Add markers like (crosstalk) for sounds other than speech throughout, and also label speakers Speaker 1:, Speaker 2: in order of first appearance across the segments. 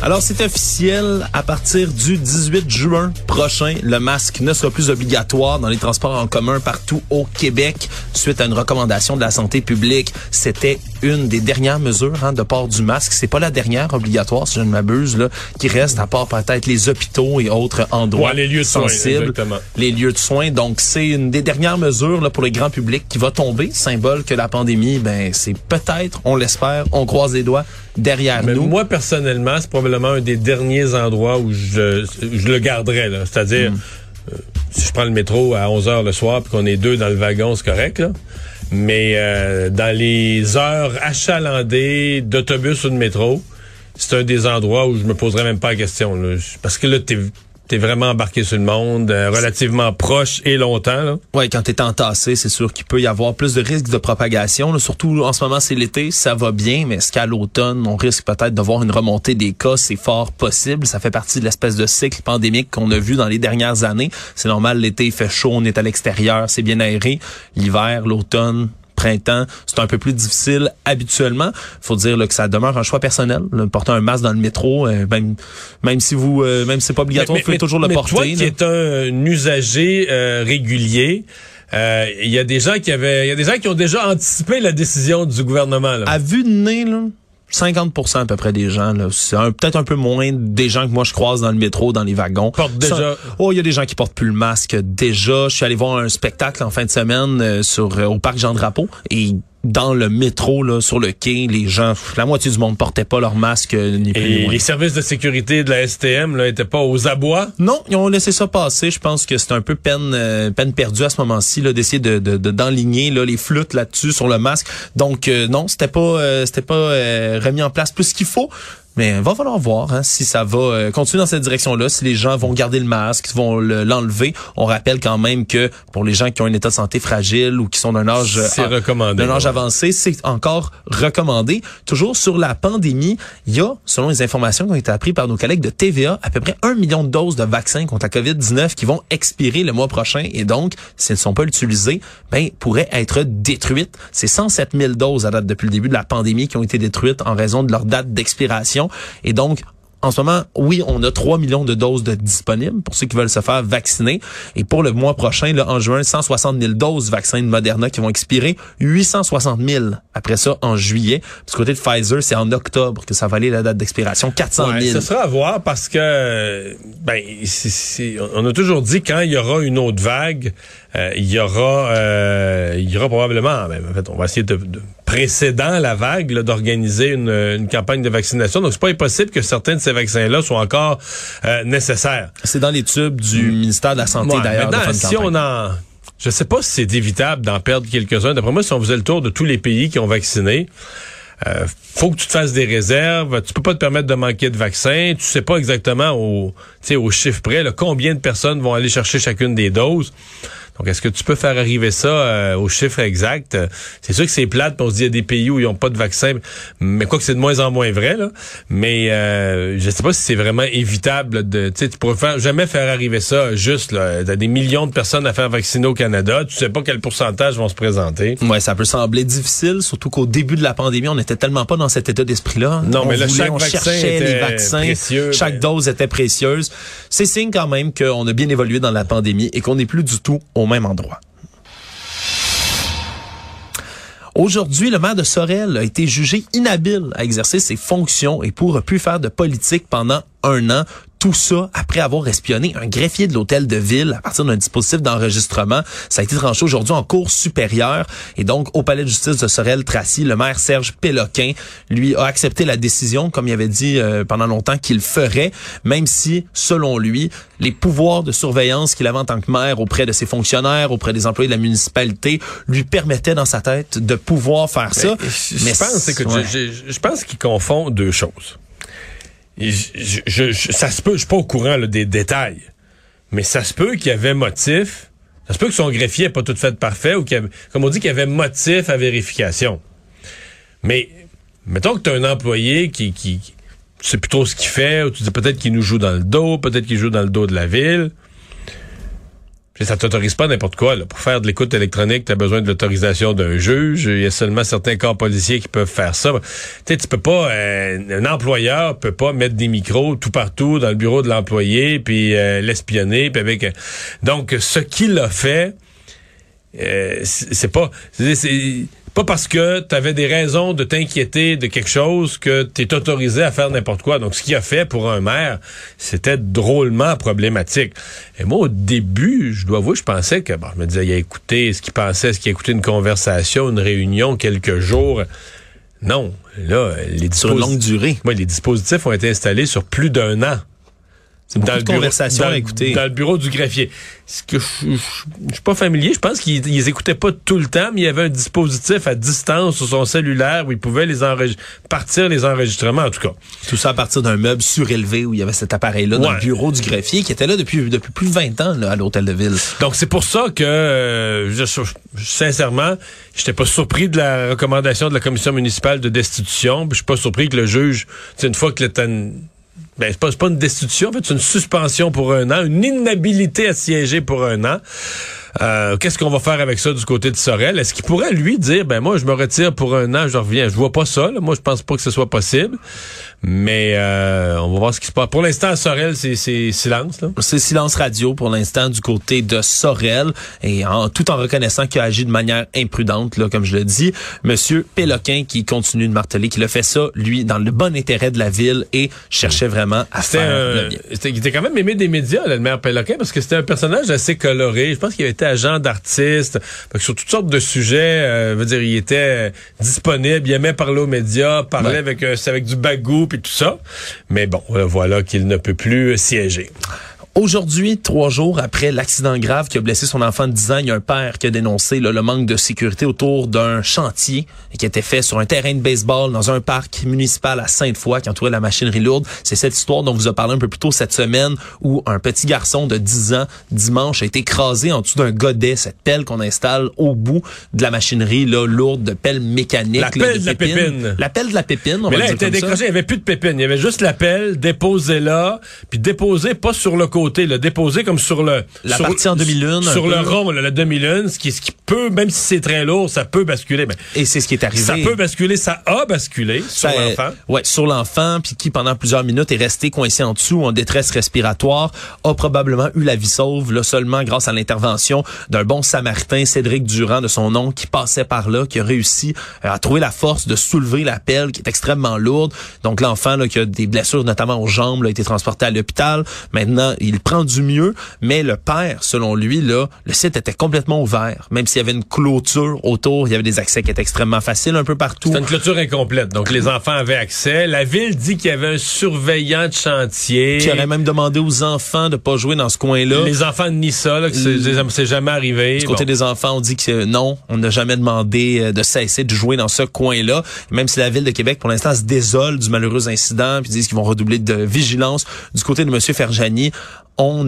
Speaker 1: Alors, c'est officiel. À partir du 18 juin prochain, le masque ne sera plus obligatoire dans les transports en commun partout au Québec suite à une recommandation de la santé publique. C'était une des dernières mesures hein, de port du masque. C'est pas la dernière obligatoire, si je ne m'abuse, là, qui reste à part peut-être les hôpitaux et autres endroits
Speaker 2: Ouais, les lieux de
Speaker 1: sensibles. les lieux de soins. Donc, c'est une des dernières mesures là, pour le grand public qui va tomber, symbole que la pandémie, ben, c'est peut-être, on l'espère, on croise les doigts, derrière
Speaker 2: Mais
Speaker 1: nous.
Speaker 2: moi, personnellement, c'est probablement un des derniers endroits où je, je le garderais. C'est-à-dire,
Speaker 1: Hmm.
Speaker 2: euh, si je prends le métro à 11 heures le soir puis qu'on est deux dans le wagon, c'est correct. Là. Mais euh, dans les heures achalandées d'autobus ou de métro, c'est un des endroits où je me poserais même pas la question. là. Parce que là, t'es es vraiment embarqué sur le monde, euh, relativement proche et longtemps. Là.
Speaker 1: Ouais, quand t'es entassé, c'est sûr qu'il peut y avoir plus de risques de propagation. là. Surtout en ce moment, c'est l'été, ça va bien, mais est-ce qu'à l'automne, on risque peut-être de voir une remontée des cas? C'est fort possible. Ça fait partie de l'espèce de cycle pandémique qu'on a vu dans les dernières années. C'est normal, l'été, fait chaud, on est à l'extérieur, c'est bien aéré. L'hiver, l'automne, printemps, c'est un peu plus difficile habituellement. Faut dire là, que ça demeure un choix personnel. là. porter un masque dans le métro, euh, même même si vous, euh, même si c'est pas obligatoire, vous pouvez toujours le porter.
Speaker 2: Toi
Speaker 1: là.
Speaker 2: qui es un, usager euh, régulier, euh, il y a des gens qui avaient, il y a des gens qui ont déjà anticipé la décision du gouvernement. Là.
Speaker 1: À vue de nez, là, 50% à peu près des gens, là, c'est peut-être un peu moins des gens que moi je croise dans le métro, dans les wagons.
Speaker 2: Déjà-
Speaker 1: Ça- oh, il y a des gens qui portent plus le masque déjà. Je suis allé voir un spectacle en fin de semaine euh, sur euh, au parc Jean Drapeau et dans le métro là, sur le quai, les gens, la moitié du monde portait pas leur masque euh, ni plus
Speaker 2: Et les services de sécurité de la STM là étaient pas aux abois?
Speaker 1: Non, ils ont laissé ça passer. Je pense que c'est un peu peine euh, peine perdue à ce moment-ci là d'essayer de de- de- d'enligner là les flûtes là-dessus sur le masque. Donc euh, non, c'était pas euh, c'était pas euh, remis en place plus qu'il faut. Mais il va falloir voir hein, si ça va euh, continuer dans cette direction-là, si les gens vont garder le masque, vont le- l'enlever. On rappelle quand même que pour les gens qui ont un état de santé fragile ou qui sont d'un âge
Speaker 2: C'est
Speaker 1: euh,
Speaker 2: recommandé,
Speaker 1: d'un âge avancé, c'est encore recommandé. Toujours sur la pandémie, il y a, selon les informations qui ont été apprises par nos collègues de TVA, à peu près un million de doses de vaccins contre la COVID-19 qui vont expirer le mois prochain et donc, si elles ne sont pas utilisées, ben, pourraient être détruites. C'est 107 000 doses à date depuis le début de la pandémie qui ont été détruites en raison de leur date d'expiration et donc, en ce moment, oui, on a 3 millions de doses de disponibles pour ceux qui veulent se faire vacciner. Et pour le mois prochain, là, en juin, 160 000 doses vaccins de Moderna qui vont expirer, 860 000 après ça en juillet. Puis du côté de Pfizer, c'est en octobre que ça va aller la date d'expiration, 400
Speaker 2: Ouais,
Speaker 1: 000.
Speaker 2: ce sera à voir parce que ben on a toujours dit quand il y aura une autre vague, il y aura euh, il y aura probablement ben, en fait on va essayer de, de précédant la vague d'organiser une, une campagne de vaccination. Donc c'est pas impossible que certains de ces vaccins là soient encore euh, nécessaires.
Speaker 1: C'est dans les tubes du ministère de la Santé
Speaker 2: Ouais,
Speaker 1: d'ailleurs.
Speaker 2: maintenant, si
Speaker 1: campagne.
Speaker 2: on en je sais pas si c'est évitable d'en perdre quelques-uns. D'après moi, si on faisait le tour de tous les pays qui ont vacciné, euh, faut que tu te fasses des réserves. Tu peux pas te permettre de manquer de vaccins. Tu sais pas exactement au, tu sais, au chiffre près là, combien de personnes vont aller chercher chacune des doses. Donc, est-ce que tu peux faire arriver ça euh, au chiffre exact? Euh, C'est sûr que c'est plate, puis on se dit il y a des pays où ils n'ont pas de vaccin, mais quoi que c'est de moins en moins vrai, là. Mais euh, je sais pas si c'est vraiment évitable de. Tu sais, tu pourrais faire, jamais faire arriver ça juste là. T'as des millions de personnes à faire vacciner au Canada. Tu sais pas quel pourcentage vont se présenter.
Speaker 1: Ouais, ça peut sembler difficile, surtout qu'au début de la pandémie, on n'était tellement pas dans cet état d'esprit-là.
Speaker 2: Non,
Speaker 1: On
Speaker 2: mais là,
Speaker 1: voulait,
Speaker 2: chaque
Speaker 1: on
Speaker 2: vaccin
Speaker 1: cherchait
Speaker 2: était
Speaker 1: les vaccins,
Speaker 2: précieux,
Speaker 1: chaque
Speaker 2: ben-
Speaker 1: dose était précieuse. C'est signe quand même qu'on a bien évolué dans la pandémie et qu'on n'est plus du tout au même endroit. Aujourd'hui, le maire de Sorel a été jugé inhabile à exercer ses fonctions et pourra plus faire de politique pendant un an. Tout ça après avoir espionné un greffier de l'hôtel de ville à partir d'un dispositif d'enregistrement. Ça a été tranché aujourd'hui en cours supérieure. Et donc, au palais de justice de Sorel-Tracy, le maire Serge Péloquin, lui, a accepté la décision, comme il avait dit euh, pendant longtemps qu'il ferait, même si, selon lui, les pouvoirs de surveillance qu'il avait en tant que maire auprès de ses fonctionnaires, auprès des employés de la municipalité, lui permettaient dans sa tête de pouvoir faire ça.
Speaker 2: Je
Speaker 1: Mais
Speaker 2: pense, écoute,
Speaker 1: ouais.
Speaker 2: je, je- je pense qu'il confond deux choses. Je- je- ça se peut, je suis pas au courant des détails, mais ça se peut qu'il y avait motif Ça se peut que son greffier n'est pas tout fait parfait ou qu'il comme on dit, qu'il y avait motif à vérification. Mais mettons que tu as un employé qui, qui, qui- tu trop ce qu'il fait, ou tu dis peut-être qu'il nous joue dans le dos, peut-être qu'il joue dans le dos de la ville. Ça t'autorise pas n'importe quoi. Là. Pour faire de l'écoute électronique, tu as besoin de l'autorisation d'un juge. Il y a seulement certains corps policiers qui peuvent faire ça. Tu tu peux pas, euh, un employeur peut pas mettre des micros tout partout dans le bureau de l'employé, puis euh, l'espionner, puis avec. euh, donc, ce qu'il a fait, euh, c'est pas, pas parce que tu avais des raisons de t'inquiéter de quelque chose que tu es autorisé à faire n'importe quoi. Donc, ce qu'il a fait pour un maire, c'était drôlement problématique. Et moi, au début, je dois avouer, je pensais que, bon, je me disais, il a écouté ce qu'il pensait, ce qu'il a écouté une conversation, une réunion, quelques jours. Non, là, les
Speaker 1: longue durée.
Speaker 2: Ouais, les dispositifs ont été installés sur plus d'un an.
Speaker 1: C'est beaucoup de
Speaker 2: bureau-
Speaker 1: conversations
Speaker 2: dans
Speaker 1: à
Speaker 2: le-
Speaker 1: écouter.
Speaker 2: Dans le bureau du greffier. Ce que je, je suis pas familier. Je pense qu'ils ils écoutaient pas tout le temps, mais il y avait un dispositif à distance sur son cellulaire où il pouvait les partir les enregistrements, en tout cas.
Speaker 1: Tout ça à partir d'un meuble surélevé où il y avait cet appareil-là dans le bureau du greffier qui était là depuis, depuis plus de 20 ans là, à l'hôtel de ville.
Speaker 2: Donc c'est pour ça que euh, je, je- sincèrement, j'étais pas surpris de la recommandation de la commission municipale de destitution. puis Je suis pas surpris que le juge, une fois que une ben, c'est pas, une destitution, en fait, c'est une suspension pour un an, une inhabilité à siéger pour un an. Euh, Qu'est-ce qu'on va faire avec ça du côté de Sorel? Est-ce qu'il pourrait, lui, dire, ben moi, je me retire pour un an, je reviens? Je vois pas ça. là. Moi, je pense pas que ce soit possible. Mais euh, on va voir ce qui se passe. Pour l'instant, Sorel, c'est silence. Là.
Speaker 1: C'est silence radio pour l'instant du côté de Sorel et en, tout en reconnaissant qu'il a agi de manière imprudente, là, comme je le dis. Monsieur Péloquin qui continue de marteler qu'il a fait ça, lui, dans le bon intérêt de la ville et cherchait vraiment à faire
Speaker 2: un-
Speaker 1: le bien.
Speaker 2: il était quand même aimé des médias, là, le maire Péloquin, parce que c'était un personnage assez coloré. Je pense qu'il avait été agent d'artiste. Fait que Sur toutes sortes de sujets, euh, veut dire, il était euh, disponible, il aimait parler aux médias, parlait
Speaker 1: Ouais.
Speaker 2: avec, un- avec du bagou puis tout ça. Mais bon, euh, voilà qu'il ne peut plus siéger.
Speaker 1: Aujourd'hui, trois jours après l'accident grave qui a blessé son enfant de 10 ans, il y a un père qui a dénoncé là, le manque de sécurité autour d'un chantier qui était fait sur un terrain de baseball dans un parc municipal à Sainte-Foy qui entourait la machinerie lourde. C'est cette histoire dont vous a parlé un peu plus tôt cette semaine où un petit garçon de 10 ans, dimanche, a été écrasé en dessous d'un godet, cette pelle qu'on installe au bout de la machinerie là, lourde de pelle mécanique.
Speaker 2: La
Speaker 1: là,
Speaker 2: pelle de la pépine.
Speaker 1: La pelle de la pépine, on
Speaker 2: Mais
Speaker 1: va
Speaker 2: là,
Speaker 1: dire
Speaker 2: elle était décrochée, il n'y avait plus de pépines. Il y avait juste l'appel, déposé là, puis déposé pas sur le côté, le déposé comme sur le...
Speaker 1: La
Speaker 2: sur-
Speaker 1: partie en demi-lune, un
Speaker 2: Sur le rond, là, la demi-lune, ce qui, ce qui peut, même si c'est très lourd, ça peut basculer. Ben,
Speaker 1: Et c'est ce qui est arrivé.
Speaker 2: ça peut basculer, ça a basculé sur
Speaker 1: Ça,
Speaker 2: l'enfant.
Speaker 1: Ouais, sur l'enfant, puis qui pendant plusieurs minutes est resté coincé en dessous en détresse respiratoire, a probablement eu la vie sauve, là seulement grâce à l'intervention d'un bon samaritain, Cédric Durand de son nom, qui passait par là, qui a réussi euh, à trouver la force de soulever la pelle qui est extrêmement lourde. Donc l'enfant là, qui a des blessures notamment aux jambes, là, a été transporté à l'hôpital. Maintenant, il prend du mieux, mais le père, selon lui, là, le site était complètement ouvert, même s'il y avait une clôture autour, il y avait des accès qui étaient extrêmement faciles un peu partout.
Speaker 2: C'est une clôture incomplète. Donc, les enfants avaient accès. La ville dit qu'il y avait un surveillant de chantier.
Speaker 1: qui aurait même demandé aux enfants de pas jouer dans ce coin-là.
Speaker 2: Les enfants nient ça, là, que c'est jamais arrivé.
Speaker 1: Du côté
Speaker 2: Bon.
Speaker 1: des enfants, on dit que non, on n'a jamais demandé euh, de cesser de jouer dans ce coin-là. Même si la ville de Québec, pour l'instant, se désole du malheureux incident, puis disent qu'ils vont redoubler de vigilance. Du côté de Monsieur Ferjani, on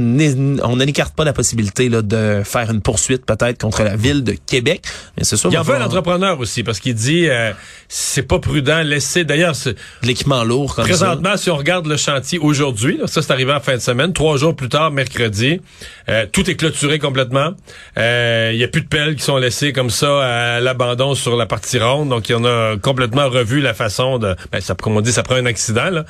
Speaker 1: on n'écarte pas la possibilité là, de faire une poursuite peut-être contre la ville de Québec. Mais c'est sûr,
Speaker 2: Il y en veut un entrepreneur aussi, parce qu'il dit euh, c'est pas prudent, laisser. D'ailleurs,
Speaker 1: l'équipement lourd comme ça.
Speaker 2: présentement, si on regarde le chantier aujourd'hui, ça c'est arrivé en fin de semaine, trois jours plus tard, mercredi, euh, tout est clôturé complètement. Euh, Il y a plus de pelles qui sont laissées comme ça à l'abandon sur la partie ronde, donc il y en a complètement revu la façon de. Ben, ça, comme on dit, ça prend un accident là.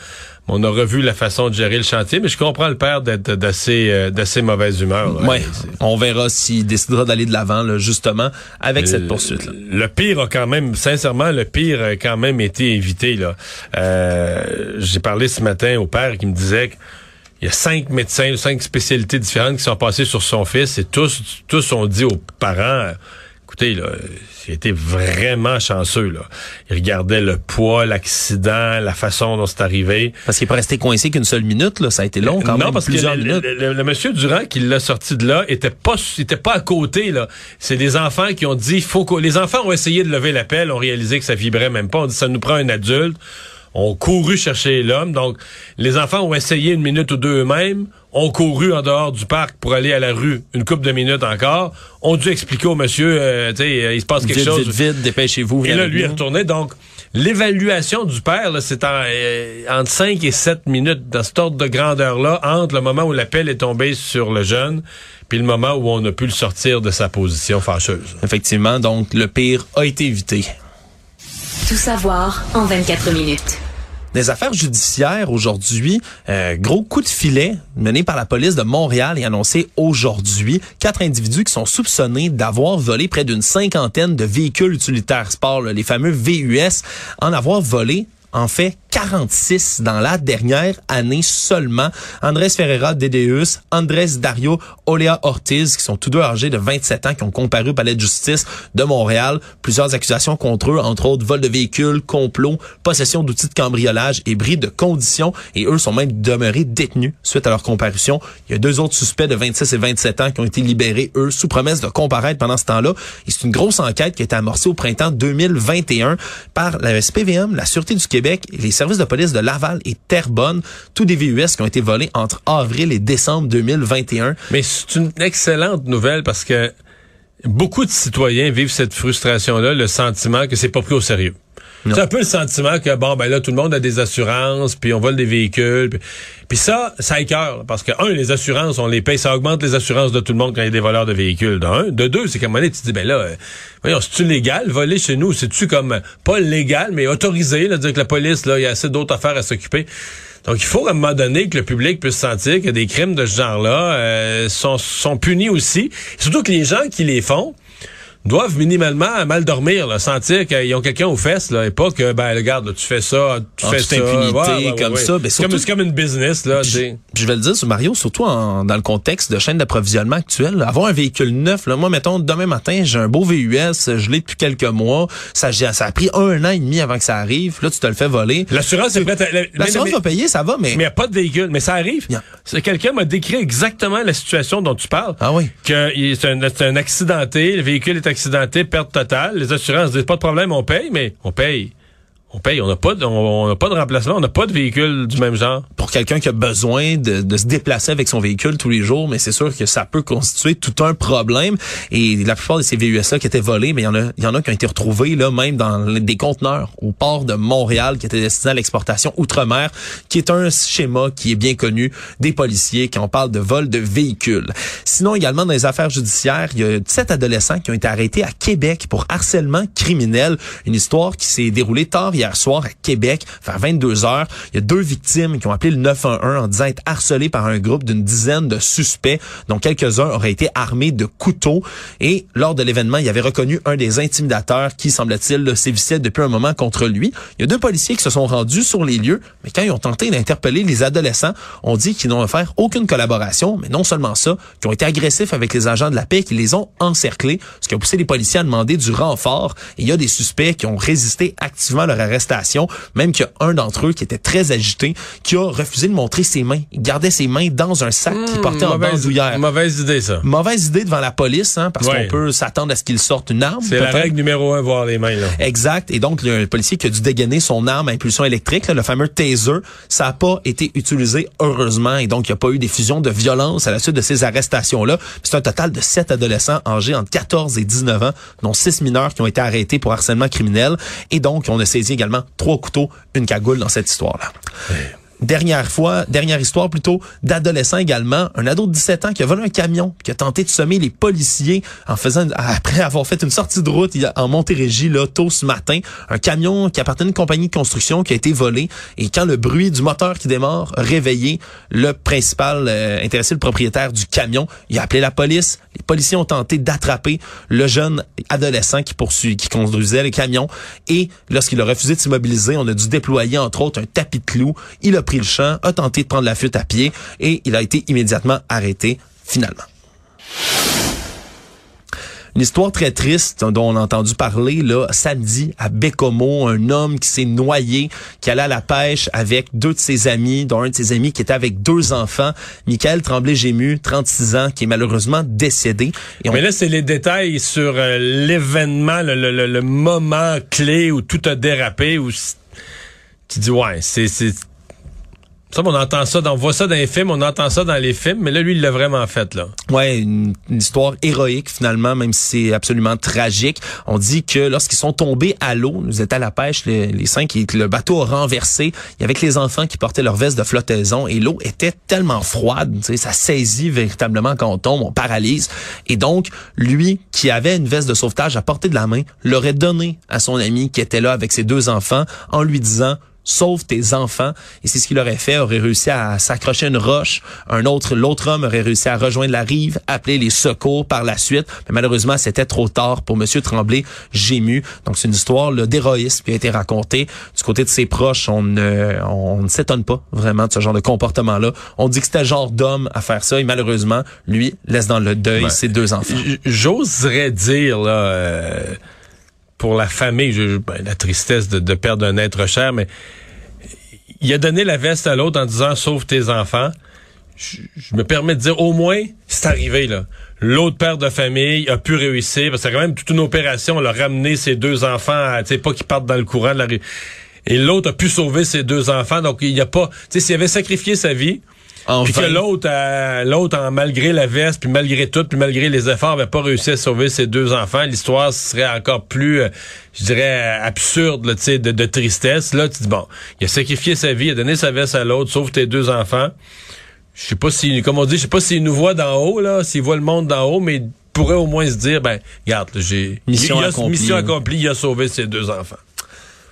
Speaker 2: On a revu la façon de gérer le chantier, mais je comprends le père d'être d'assez euh, d'assez mauvaise humeur. là.
Speaker 1: Ouais, on verra s'il décidera d'aller de l'avant là, justement avec cette poursuite. là
Speaker 2: Le pire a quand même, sincèrement, le pire a quand même été évité. Là, Euh, j'ai parlé ce matin au père qui me disait qu'il y a cinq médecins, cinq spécialités différentes qui sont passées sur son fils et tous, tous ont dit aux parents. Écoutez, là, il était vraiment chanceux. Là. Il regardait le poids, l'accident, la façon dont c'est arrivé.
Speaker 1: Parce qu'il est pas resté coincé qu'une seule minute, là. Ça a été long quand
Speaker 2: non,
Speaker 1: même,
Speaker 2: parce que
Speaker 1: plusieurs
Speaker 2: le,
Speaker 1: minutes.
Speaker 2: le- le- le monsieur Durand qui l'a sorti de là était pas était pas à côté là. C'est des enfants qui ont dit faut que les enfants ont essayé de lever l'appel, ont réalisé que ça vibrait même pas. On dit ça nous prend un adulte. Ont couru chercher l'homme. Donc, les enfants ont essayé une minute ou deux eux-mêmes, ont couru en dehors du parc pour aller à la rue une couple de minutes encore, ont dû expliquer au monsieur, euh, tu sais, euh, il se passe quelque
Speaker 1: Vite,
Speaker 2: chose.
Speaker 1: vite, vite, dépêchez-vous.
Speaker 2: Et là, lui est retourné. Donc, l'évaluation du père, c'est en, euh, entre 5 et 7 minutes dans cet ordre de grandeur-là, entre le moment où l'appel est tombé sur le jeune, puis le moment où on a pu le sortir de sa position fâcheuse.
Speaker 1: Effectivement, donc le pire a été évité.
Speaker 3: Tout savoir en 24 minutes.
Speaker 1: Des affaires judiciaires aujourd'hui, euh, gros coup de filet mené par la police de Montréal et annoncé aujourd'hui. Quatre individus qui sont soupçonnés d'avoir volé près d'une cinquantaine de véhicules utilitaires sport, les fameux VUS, en avoir volé en fait 46 dans la dernière année seulement. Andrés Ferreira Dedeus, Andrés Dario Olea Ortiz, qui sont tous deux âgés de 27 ans, qui ont comparu au palais de justice de Montréal. Plusieurs accusations contre eux, entre autres vol de véhicules, complot, possession d'outils de cambriolage et bris de conditions. Et eux sont même demeurés détenus suite à leur comparution. Il y a deux autres suspects de 26 et 27 ans qui ont été libérés, eux, sous promesse de comparaître pendant ce temps-là. Et c'est une grosse enquête qui a été amorcée au printemps 2021 par la SPVM, la Sûreté du Québec et les services de police de Laval et Terrebonne, tous des VUS qui ont été volés entre avril et décembre 2021.
Speaker 2: Mais c'est une excellente nouvelle parce que beaucoup de citoyens vivent cette frustration-là, le sentiment que c'est pas pris au sérieux. C'est un peu le sentiment que bon ben là tout le monde a des assurances, puis on vole des véhicules, puis, puis ça ça écœure parce que un les assurances on les paye, ça augmente les assurances de tout le monde quand il y a des voleurs de véhicules. De de deux c'est qu'à un moment donné tu te dis ben là euh, voyons c'est-tu légal voler chez nous, c'est-tu comme pas légal mais autorisé là, dire que la police là il y a assez d'autres affaires à s'occuper? Donc, il faut à un moment donné que le public puisse sentir que des crimes de ce genre-là euh, sont, sont punis aussi. Surtout que les gens qui les font doivent minimalement mal dormir, là, sentir qu'ils ont quelqu'un aux fesses, là, et pas que, ben, regarde, là, tu fais ça, tu
Speaker 1: En
Speaker 2: fais
Speaker 1: toute
Speaker 2: ça.
Speaker 1: impunité, comme ça, ben,
Speaker 2: c'est comme, une business, là,
Speaker 1: puis je vais le dire, Mario, surtout en- dans le contexte de chaîne d'approvisionnement actuelle, avoir un véhicule neuf, là, moi, mettons, demain matin, j'ai un beau VUS, je l'ai depuis quelques mois, ça, ça a pris un an et demi avant que ça arrive, là, tu te le fais voler.
Speaker 2: L'assurance est prête à...
Speaker 1: L'assurance va payer, ça va, mais...
Speaker 2: Mais il n'y a pas de véhicule. Mais ça arrive. Quelqu'un m'a décrit exactement la situation dont tu parles.
Speaker 1: Ah oui.
Speaker 2: Que c'est un, un accidenté, le véhicule est accidenté, perte totale. Les assurances disent pas de problème, on paye, mais on paye. On paye. On n'a pas, de- on, pas de remplacement, on n'a pas de véhicule du même genre.
Speaker 1: pour quelqu'un qui a besoin de, se déplacer avec son véhicule tous les jours, mais c'est sûr que ça peut constituer tout un problème. Et la plupart de ces VUS-là qui étaient volés, mais il y en a, il y en a qui ont été retrouvés là, même dans des conteneurs au port de Montréal qui étaient destinés à l'exportation outre-mer, qui est un schéma qui est bien connu des policiers quand on parle de vol de véhicules. Sinon, également dans les affaires judiciaires, il y a sept adolescents qui ont été arrêtés à Québec pour harcèlement criminel. Une histoire qui s'est déroulée tard hier soir à Québec, vers 22 heures. Il y a deux victimes qui ont appelé le 911 en disant être harcelés par un groupe d'une dizaine de suspects, dont quelques-uns auraient été armés de couteaux. Et lors de l'événement, il avait reconnu un des intimidateurs qui, semble-t-il, sévissait depuis un moment contre lui. Il y a deux policiers qui se sont rendus sur les lieux, mais quand ils ont tenté d'interpeller les adolescents, on dit qu'ils n'ont offert aucune collaboration, mais non seulement ça, qu'ils ont été agressifs avec les agents de la paix, qui les ont encerclés, ce qui a poussé les policiers à demander du renfort. Et il y a des suspects qui ont résisté activement à leur même qu'il y a un d'entre eux qui était très agité, qui a refusé de montrer ses mains. Il gardait ses mains dans un sac qu'il portait en bandoulière.
Speaker 2: mauvaise idée, ça.
Speaker 1: Mauvaise idée devant la police, hein, parce
Speaker 2: Ouais.
Speaker 1: qu'on peut s'attendre à ce qu'il sorte une arme.
Speaker 2: C'est la règle numéro un, voir les mains, là.
Speaker 1: Exact. Et donc, un policier qui a dû dégainer son arme à impulsion électrique, là, le fameux taser. Ça n'a pas été utilisé, heureusement. Et donc, il n'y a pas eu d'effusion de violence à la suite de ces arrestations-là. C'est un total de sept adolescents âgés entre 14 et 19 ans, dont six mineurs qui ont été arrêtés pour harcèlement criminel. Et donc, on a saisi trois couteaux, une cagoule dans cette histoire-là. Dernière fois, dernière histoire plutôt, d'adolescent également, un ado de 17 ans qui a volé un camion, qui a tenté de semer les policiers en faisant, (laughs) après avoir fait une sortie de route en Montérégie, là, tôt ce matin, un camion qui appartenait à une compagnie de construction qui a été volé et quand le bruit du moteur qui démarre a réveillé le principal euh, intéressé, le propriétaire du camion, il a appelé la police. Les policiers ont tenté d'attraper le jeune adolescent qui poursuit, qui conduisait le camion et lorsqu'il a refusé de s'immobiliser, on a dû déployer entre autres un tapis de clous. Pris le champ, a tenté de prendre la fuite à pied et il a été immédiatement arrêté finalement. Une histoire très triste dont on a entendu parler là samedi à Bécomo, un homme qui s'est noyé, qui allait à la pêche avec deux de ses amis, dont un de ses amis qui était avec deux enfants, Michael Tremblay-Gému, 36 ans, qui est malheureusement décédé.
Speaker 2: Mais là, c'est les détails sur euh, l'événement, le, le- moment clé où tout a dérapé, où tu dis, ouais, c'est... ça, on entend ça, on voit ça dans les films, on entend ça dans les films, mais là, lui, il l'a vraiment fait, là.
Speaker 1: Ouais, une, histoire héroïque, finalement, même si c'est absolument tragique. On dit que lorsqu'ils sont tombés à l'eau, nous étaient à la pêche, les, les cinq, et le bateau a renversé, il y avait que les enfants qui portaient leur veste de flottaison, et l'eau était tellement froide, ça saisit véritablement quand on tombe, on paralyse. Et donc, lui, qui avait une veste de sauvetage à portée de la main, l'aurait donné à son ami qui était là avec ses deux enfants, en lui disant, sauve tes enfants. Et c'est ce qu'il aurait fait, aurait réussi à s'accrocher à une roche. Un autre, l'autre homme aurait réussi à rejoindre la rive, appeler les secours par la suite. Mais malheureusement, c'était trop tard pour Monsieur Tremblay, gému. Donc c'est une histoire d'héroïsme qui a été racontée. Du côté de ses proches, on ne, on ne s'étonne pas vraiment de ce genre de comportement-là. On dit que c'était le genre d'homme à faire ça. Et malheureusement, lui laisse dans le deuil
Speaker 2: Ouais.
Speaker 1: ses deux enfants.
Speaker 2: J'oserais dire, là, euh, pour la famille, je- ben, la tristesse de, perdre un être cher, mais il a donné la veste à l'autre en disant sauve tes enfants. Je, me permets de dire au moins c'est arrivé là. L'autre père de famille a pu réussir parce que c'est quand même toute une opération. On a ramené ses deux enfants, tu sais pas qu'ils partent dans le courant de la rue. Et l'autre a pu sauver ses deux enfants. Donc il n'y a pas, tu sais, s'il avait sacrifié sa vie,
Speaker 1: En
Speaker 2: puis que l'autre, euh, l'autre, en malgré la veste, puis malgré tout, puis malgré les efforts, avait pas réussi à sauver ses deux enfants, l'histoire serait encore plus, euh, je dirais, euh, absurde, là, tu sais, de, de tristesse. Là, tu dis bon, il a sacrifié sa vie, il a donné sa veste à l'autre, sauve tes deux enfants. Je sais pas si, comme on dit, je sais pas s'il nous voit d'en haut, là, s'il voit le monde d'en haut, mais il pourrait au moins se dire, ben, regarde, là, j'ai
Speaker 1: Mission
Speaker 2: il a,
Speaker 1: accomplie.
Speaker 2: mission accomplie, il a sauvé ses deux enfants.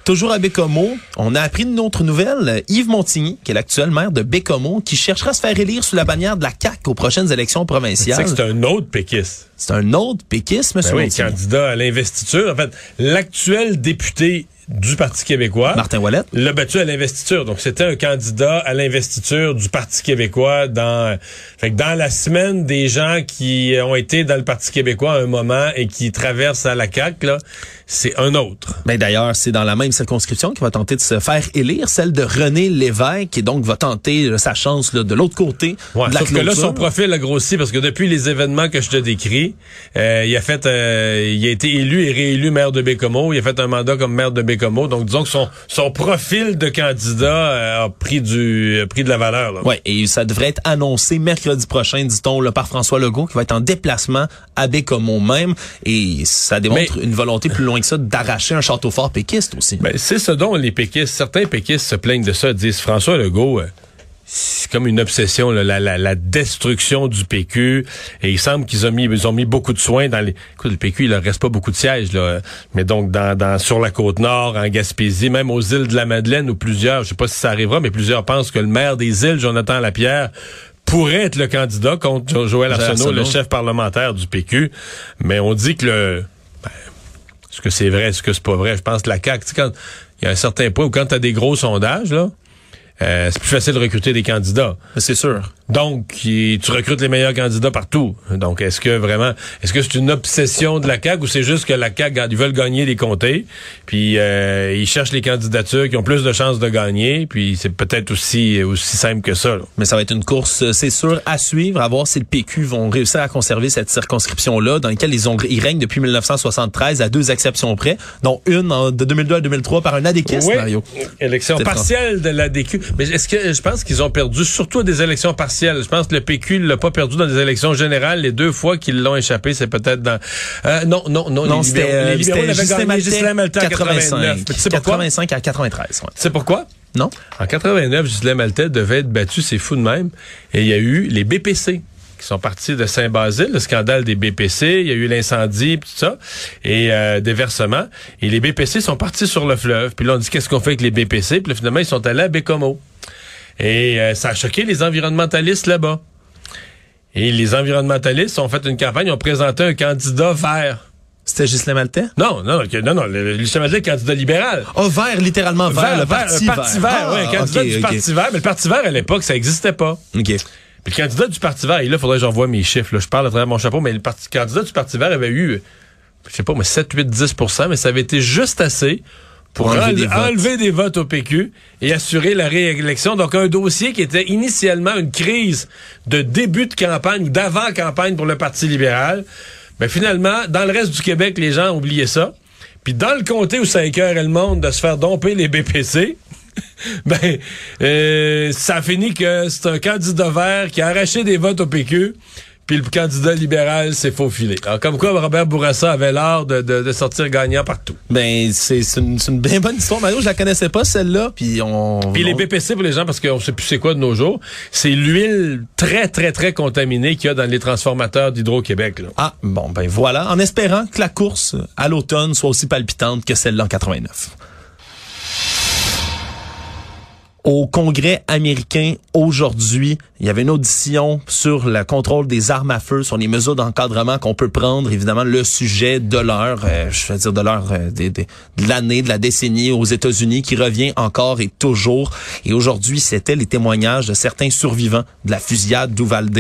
Speaker 1: Toujours à Bécomo, on a appris une autre nouvelle. Yves Montigny, qui est l'actuel maire de Bécomo, qui cherchera à se faire élire sous la bannière de la CAQ aux prochaines élections provinciales.
Speaker 2: c'est un autre péquiste.
Speaker 1: C'est un autre péquiste, monsieur
Speaker 2: Ben oui,
Speaker 1: Montigny.
Speaker 2: candidat à l'investiture. En fait, l'actuel député du Parti québécois
Speaker 1: Martin Wallet.
Speaker 2: l'a battu à l'investiture. Donc, c'était un candidat à l'investiture du Parti québécois dans, fait que dans la semaine des gens qui ont été dans le Parti québécois à un moment et qui traversent à la CAQ, là, c'est un autre.
Speaker 1: Ben d'ailleurs, c'est dans la même circonscription qu'il va tenter de se faire élire, celle de René Lévesque, et donc va tenter là, sa chance là, de l'autre côté
Speaker 2: Ouais,
Speaker 1: de la
Speaker 2: sauf que là, son profil a grossi parce que depuis les événements que je te décris, euh, il a fait, euh, il a été élu et réélu maire de Bécomo. Il a fait un mandat comme maire de Bécomo. Donc, disons que son, son profil de candidat euh, a pris du, a pris de la valeur. Là.
Speaker 1: Ouais, et ça devrait être annoncé mercredi prochain, dit-on, par François Legault, qui va être en déplacement à Bécomo même, et ça démontre
Speaker 2: Mais-
Speaker 1: une volonté plus loin que ça d'arracher un château fort péquiste aussi.
Speaker 2: Ben, c'est ce dont les péquistes, certains péquistes se plaignent de ça, disent François Legault. C'est comme une obsession, là, la, la, la destruction du PQ. Et il semble qu'ils ont mis, ils ont mis beaucoup de soins dans les. Écoute, le PQ, il leur reste pas beaucoup de sièges, là. Mais donc, dans, dans, sur la côte nord, en Gaspésie, même aux îles de la Madeleine, où plusieurs, je sais pas si ça arrivera, mais plusieurs pensent que le maire des îles, Jonathan Lapierre, pourrait être le candidat contre Jo- Joël Arsenault, le chef parlementaire du PQ. Mais on dit que le. ben, est-ce que c'est vrai, est-ce que c'est pas vrai? Je pense que la CAQ, tu sais, quand il y a un certain point où quand tu as des gros sondages, là, euh, c'est plus facile de recruter des candidats.
Speaker 1: C'est sûr.
Speaker 2: Donc, tu recrutes les meilleurs candidats partout. Donc, est-ce que vraiment, est-ce que c'est une obsession de la CAQ ou c'est juste que la CAQ, ils veulent gagner des comtés, puis euh, ils cherchent les candidatures qui ont plus de chances de gagner, puis c'est peut-être aussi aussi simple que ça. là.
Speaker 1: Mais ça va être une course, euh, c'est sûr, à suivre, à voir si le PQ vont réussir à conserver cette circonscription-là, dans laquelle ils ont ils règnent depuis 1973, à deux exceptions près, dont une en- de 2002 à 2003 par un
Speaker 2: Oui.
Speaker 1: Mario.
Speaker 2: Élection partielle de la DQ. Mais est-ce que je pense qu'ils ont perdu surtout à des élections partielles? Je pense que le PQ l'a pas perdu dans des élections générales. Les deux fois qu'ils l'ont échappé, c'est peut-être dans. Euh, non, non, non.
Speaker 1: Non,
Speaker 2: les
Speaker 1: c'était euh,
Speaker 2: les libéraux
Speaker 1: c'était
Speaker 2: l'avaient
Speaker 1: Ghislain
Speaker 2: gagné.
Speaker 1: Maltais,
Speaker 2: Ghislain Maltais en 89. Tu sais pourquoi?
Speaker 1: 85 à 93, ouais.
Speaker 2: Tu sais pourquoi?
Speaker 1: Non?
Speaker 2: En 89, Ghislain Maltais devait être battu, c'est fou de même. Et il y a eu les BPC qui sont partis de Saint-Basile, le scandale des BPC, il y a eu l'incendie, tout ça, et euh, des versements. Et les BPC sont partis sur le fleuve. Puis là, on dit qu'est-ce qu'on fait avec les BPC? Puis là, finalement, ils sont allés à Bécomo. Et euh, ça a choqué les environnementalistes là-bas. Et les environnementalistes ont fait une campagne, ont présenté un candidat vert.
Speaker 1: C'était Ghislain Maltais?
Speaker 2: Non, non, non, non, non le, le, Ghislain Maltais candidat libéral.
Speaker 1: Oh, vert, littéralement vert, le parti
Speaker 2: un parti vert,
Speaker 1: vert.
Speaker 2: ouais, un
Speaker 1: Ah,
Speaker 2: candidat du. Parti vert. Mais le Parti vert, à l'époque, ça n'existait pas.
Speaker 1: OK.
Speaker 2: Puis le candidat du Parti vert, et là, il faudrait que j'envoie mes chiffres. Là. Je parle à travers mon chapeau, mais le parti, candidat du Parti vert avait eu, je sais pas, mais 7, 8, 10% mais ça avait été juste assez pour,
Speaker 1: enlever
Speaker 2: enlever,
Speaker 1: des votes.
Speaker 2: enlever des votes au PQ et assurer la réélection. Donc, un dossier qui était initialement une crise de début de campagne ou d'avant-campagne pour le Parti libéral. Mais finalement, dans le reste du Québec, les gens ont oublié ça. Puis dans le comté où ça écœurait le monde de se faire domper les BPC, (laughs) ben, euh, ça a fini que c'est un candidat vert qui a arraché des votes au PQ, puis le candidat libéral s'est faufilé. Alors, comme quoi, Robert Bourassa avait l'art de, de, de sortir gagnant partout.
Speaker 1: Ben, c'est une, une bien bonne histoire, Mario. Je la connaissais pas, celle-là. Puis on.
Speaker 2: Puis les BPC, pour les gens, parce qu'on sait plus c'est quoi de nos jours, c'est l'huile très, très, très contaminée qu'il y a dans les transformateurs d'Hydro-Québec.
Speaker 1: Ah, bon, ben voilà. En espérant que la course à l'automne soit aussi palpitante que celle-là en 89. Au Congrès américain aujourd'hui, il y avait une audition sur le contrôle des armes à feu, sur les mesures d'encadrement qu'on peut prendre. Évidemment, le sujet de l'heure, euh, je veux dire de l'heure, euh, de l'année, de la décennie aux États-Unis, qui revient encore et toujours. Et aujourd'hui, c'était les témoignages de certains survivants de la fusillade d'Uvalde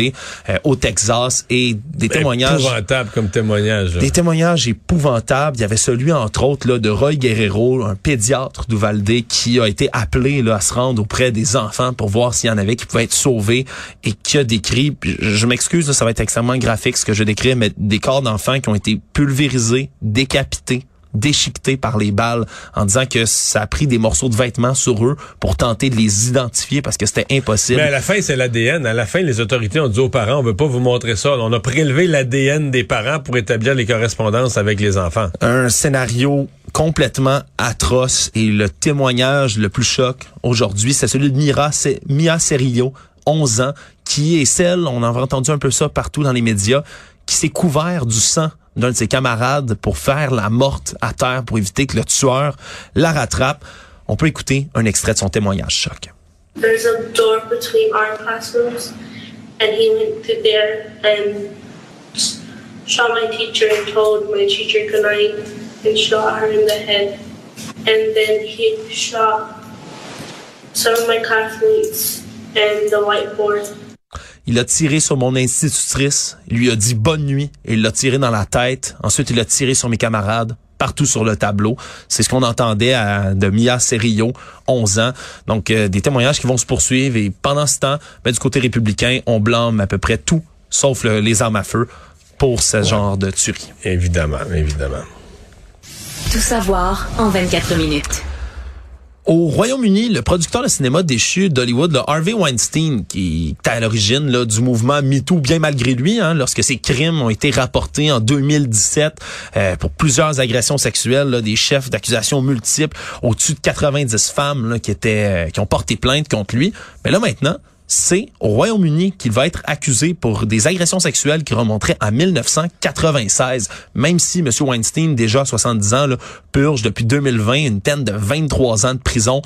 Speaker 1: euh, au Texas et des témoignages.
Speaker 2: Épouvantable comme témoignage. là.
Speaker 1: Des témoignages épouvantables. Il y avait celui, entre autres, là, de Roy Guerrero, un pédiatre d'Uvalde, qui a été appelé là, à se rendre auprès des enfants pour voir s'il y en avait qui pouvaient être sauvés et qui a décrit, je, m'excuse, ça va être extrêmement graphique ce que je décris, mais des corps d'enfants qui ont été pulvérisés, décapités déchiquetés par les balles en disant que ça a pris des morceaux de vêtements sur eux pour tenter de les identifier parce que c'était impossible.
Speaker 2: Mais à la fin, c'est l'ADN. À la fin, les autorités ont dit aux parents, on veut pas vous montrer ça. On a prélevé l'ADN des parents pour établir les correspondances avec les enfants.
Speaker 1: un scénario complètement atroce et le témoignage le plus choc aujourd'hui, c'est celui de Mira, c'est Mia Cerillo, 11 ans, qui est celle, on en a entendu un peu ça partout dans les médias, qui s'est couvert du sang d'un de ses camarades pour faire la morte à terre pour éviter que le tueur la rattrape. On peut écouter un extrait de son témoignage choc.
Speaker 4: There's a door between our classrooms, and he went through there and shot my teacher and told my teacher goodnight and shot her in the head. And then he shot some of my classmates and the whiteboard.
Speaker 1: Il a tiré sur mon institutrice, il lui a dit bonne nuit, et il l'a tiré dans la tête. Ensuite, il a tiré sur mes camarades partout sur le tableau. C'est ce qu'on entendait à- de Mia Cerillo, 11 ans. Donc, euh, des témoignages qui vont se poursuivre. Et pendant ce temps, ben, du côté républicain, on blâme à peu près tout, sauf le- les armes à feu, pour ce genre de tuerie.
Speaker 2: Évidemment, évidemment.
Speaker 3: Tout savoir en 24 minutes.
Speaker 1: Au Royaume-Uni, le producteur de cinéma déchu d'Hollywood, Harvey Weinstein, qui est à l'origine là, du mouvement MeToo, bien malgré lui, hein, lorsque ses crimes ont été rapportés en 2017 euh, pour plusieurs agressions sexuelles, des chefs d'accusation multiples, au-dessus de 90 femmes qui étaient, euh, qui ont porté plainte contre lui. Mais là maintenant, c'est au Royaume-Uni qu'il va être accusé pour des agressions sexuelles qui remonteraient à 1996, même si M. Weinstein, déjà à 70 ans, là, purge depuis 2020 une peine de 23 ans de prison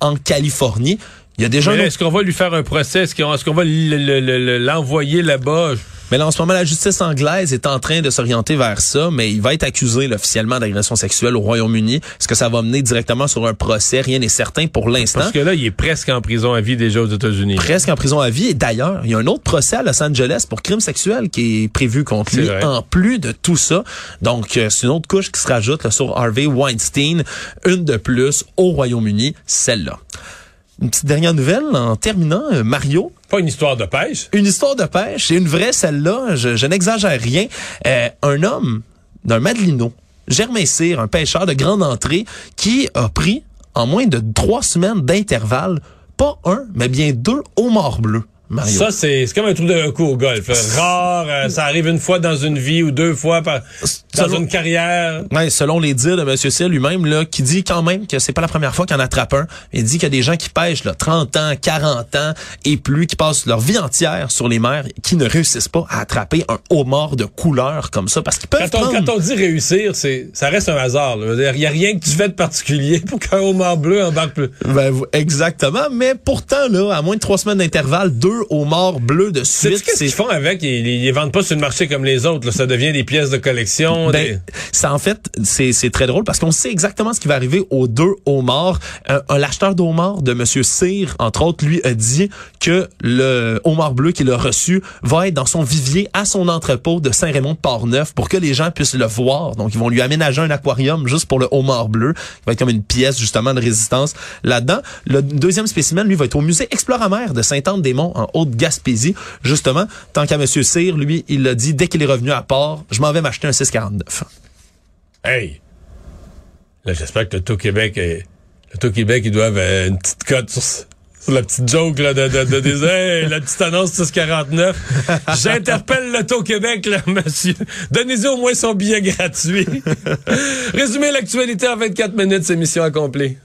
Speaker 1: en Californie. Il y a déjà
Speaker 2: Est-ce qu'on va lui faire un procès? Est-ce qu'on va le- le- le- le- l'envoyer là-bas?
Speaker 1: Mais là, en ce moment, la justice anglaise est en train de s'orienter vers ça, mais il va être accusé là, officiellement d'agression sexuelle au Royaume-Uni. Est-ce que ça va mener directement sur un procès? Rien n'est certain pour l'instant.
Speaker 2: Parce que là, il est presque en prison à vie déjà aux États-Unis.
Speaker 1: presque en prison à vie. Et d'ailleurs, il y a un autre procès à Los Angeles pour crime sexuel qui est prévu contre lui,
Speaker 2: vrai.
Speaker 1: en plus de tout ça. Donc, euh, c'est une autre couche qui se rajoute là, sur Harvey Weinstein. Une de plus au Royaume-Uni, celle-là. Une petite dernière nouvelle en terminant, euh, Mario.
Speaker 2: Pas une histoire de pêche?
Speaker 1: Une histoire de pêche, c'est une vraie celle-là, je, je n'exagère rien. Euh, un homme d'un Madelino, Germain Cyr, un pêcheur de grande entrée, qui a pris en moins de trois semaines d'intervalle, pas un, mais bien deux homards bleus. Mario.
Speaker 2: Ça, c'est c'est comme un trou d'un coup au golf. Rare, euh, ça arrive une fois dans une vie ou deux fois par, dans
Speaker 1: Selon-
Speaker 2: une carrière.
Speaker 1: Ouais, selon les dires de M. Cyr lui-même, là, qui dit quand même que c'est pas la première fois qu'il en attrape un. Il dit qu'il y a des gens qui pêchent là, 30 ans, 40 ans et plus, qui passent leur vie entière sur les mers, qui ne réussissent pas à attraper un homard de couleur comme ça, parce qu'ils peuvent
Speaker 2: Quand on,
Speaker 1: prendre...
Speaker 2: quand on dit réussir, c'est ça reste un hasard. Il n'y a rien que tu fais de particulier (laughs) pour qu'un homard bleu embarque plus.
Speaker 1: Ben, exactement, mais pourtant, là, à moins de trois semaines d'intervalle, deux bleus de suite,
Speaker 2: qu'est-ce qu'ils font avec? Ils, ils, ils vendent pas sur le marché comme les autres. là. Ça devient des pièces de collection. des-
Speaker 1: Ben, ça en fait, c'est très drôle parce qu'on sait exactement ce qui va arriver aux deux homards. Un, un l'acheteur d'homards de Monsieur Cyr, entre autres, lui a dit que le homard bleu qu'il a reçu va être dans son vivier à son entrepôt de Saint-Raymond-de-Port-Neuf pour que les gens puissent le voir. Donc, ils vont lui aménager un aquarium juste pour le homard bleu. Il va être comme une pièce, justement, de résistance là-dedans. Le deuxième spécimen, lui, va être au musée Exploramer de Sainte-Anne-des-Monts, en Haute-Gaspésie. Justement, tant qu'à Monsieur Cyr, lui, il l'a dit, dès qu'il est revenu à port, je m'en vais m'acheter un 649.
Speaker 2: Hey! Là, j'espère que le Québec est L'Auto-Québec, ils doivent euh, une petite cote sur, sur la petite joke là, de, de, de, des- Hey, la petite annonce 649. (laughs) J'interpelle l'Auto-Québec, là, monsieur. Donnez-y au moins son billet gratuit. (laughs) Résumer l'actualité en 24 minutes, c'est mission accomplie.